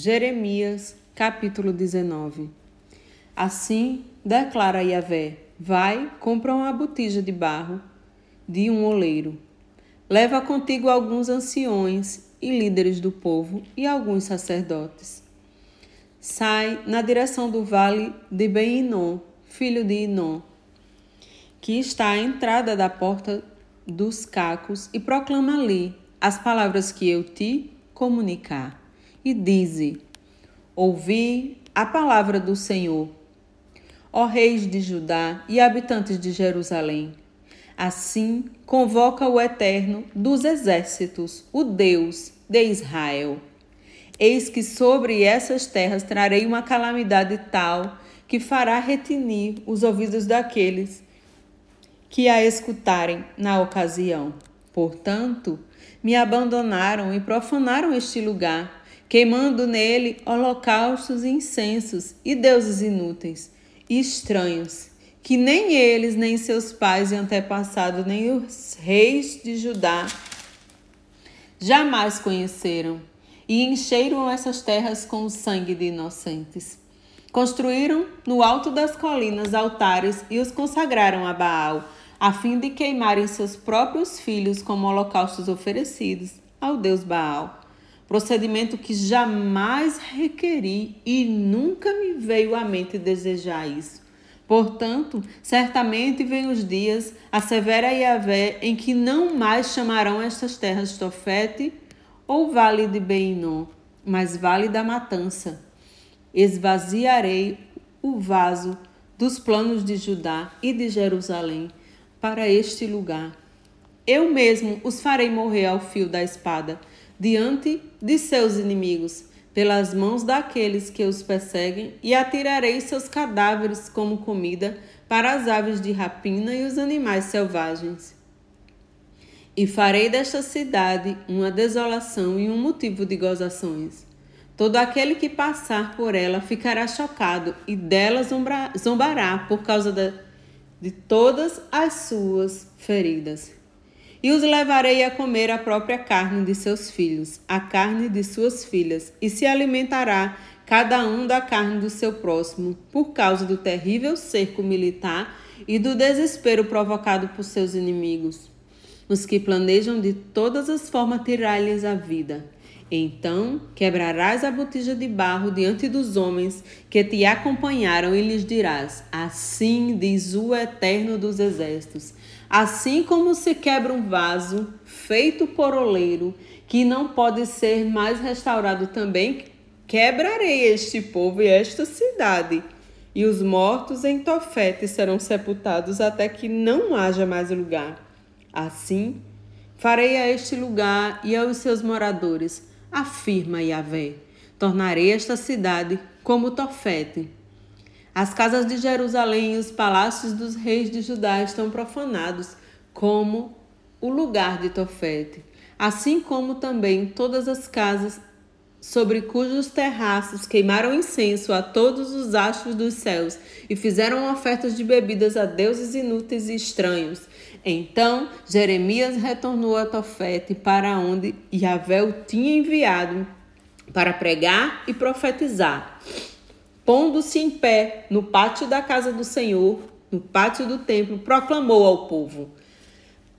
Jeremias, capítulo 19. Assim declara Yahvé: Vai, compra uma botija de barro de um oleiro. Leva contigo alguns anciões e líderes do povo e alguns sacerdotes. Sai na direção do vale de Ben-Inon, filho de Inon, que está à entrada da porta dos cacos, e proclama ali as palavras que eu te comunicar e dize: Ouvi a palavra do Senhor, ó reis de Judá e habitantes de Jerusalém. Assim convoca o Eterno dos exércitos, o Deus de Israel. Eis que sobre essas terras trarei uma calamidade tal que fará retinir os ouvidos daqueles que a escutarem na ocasião. Portanto, me abandonaram e profanaram este lugar queimando nele holocaustos e incensos e deuses inúteis e estranhos, que nem eles, nem seus pais e antepassados, nem os reis de Judá jamais conheceram, e encheram essas terras com o sangue de inocentes. Construíram no alto das colinas altares e os consagraram a Baal, a fim de queimarem seus próprios filhos como holocaustos oferecidos ao deus Baal procedimento que jamais requeri e nunca me veio à mente desejar isso. Portanto, certamente vêm os dias, a severa Yahvé, em que não mais chamarão estas terras Tofete ou Vale de Beinom, mas Vale da Matança. Esvaziarei o vaso dos planos de Judá e de Jerusalém para este lugar. Eu mesmo os farei morrer ao fio da espada diante de seus inimigos, pelas mãos daqueles que os perseguem, e atirarei seus cadáveres como comida para as aves de rapina e os animais selvagens. E farei desta cidade uma desolação e um motivo de gozações. Todo aquele que passar por ela ficará chocado e dela zombará por causa de, de todas as suas feridas e os levarei a comer a própria carne de seus filhos, a carne de suas filhas, e se alimentará cada um da carne do seu próximo, por causa do terrível cerco militar e do desespero provocado por seus inimigos, os que planejam de todas as formas tirar-lhes a vida. Então quebrarás a botija de barro diante dos homens que te acompanharam e lhes dirás: Assim diz o Eterno dos Exércitos: Assim como se quebra um vaso feito por oleiro, que não pode ser mais restaurado também, quebrarei este povo e esta cidade. E os mortos em Tofete serão sepultados até que não haja mais lugar. Assim, farei a este lugar e aos seus moradores afirma Yahvé. Tornarei esta cidade como Tofete. As casas de Jerusalém e os palácios dos reis de Judá estão profanados, como o lugar de Tofete, assim como também todas as casas sobre cujos terraços queimaram incenso a todos os astros dos céus e fizeram ofertas de bebidas a deuses inúteis e estranhos. Então Jeremias retornou a Tofete, para onde Yahvé o tinha enviado para pregar e profetizar. Pondo-se em pé no pátio da casa do Senhor, no pátio do templo, proclamou ao povo: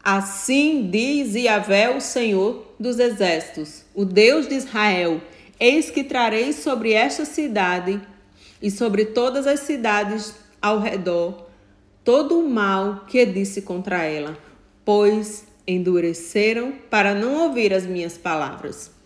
Assim diz Yahvé, o Senhor dos exércitos, o Deus de Israel: Eis que trarei sobre esta cidade e sobre todas as cidades ao redor todo o mal que disse contra ela, pois endureceram para não ouvir as minhas palavras.